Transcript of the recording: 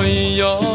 没有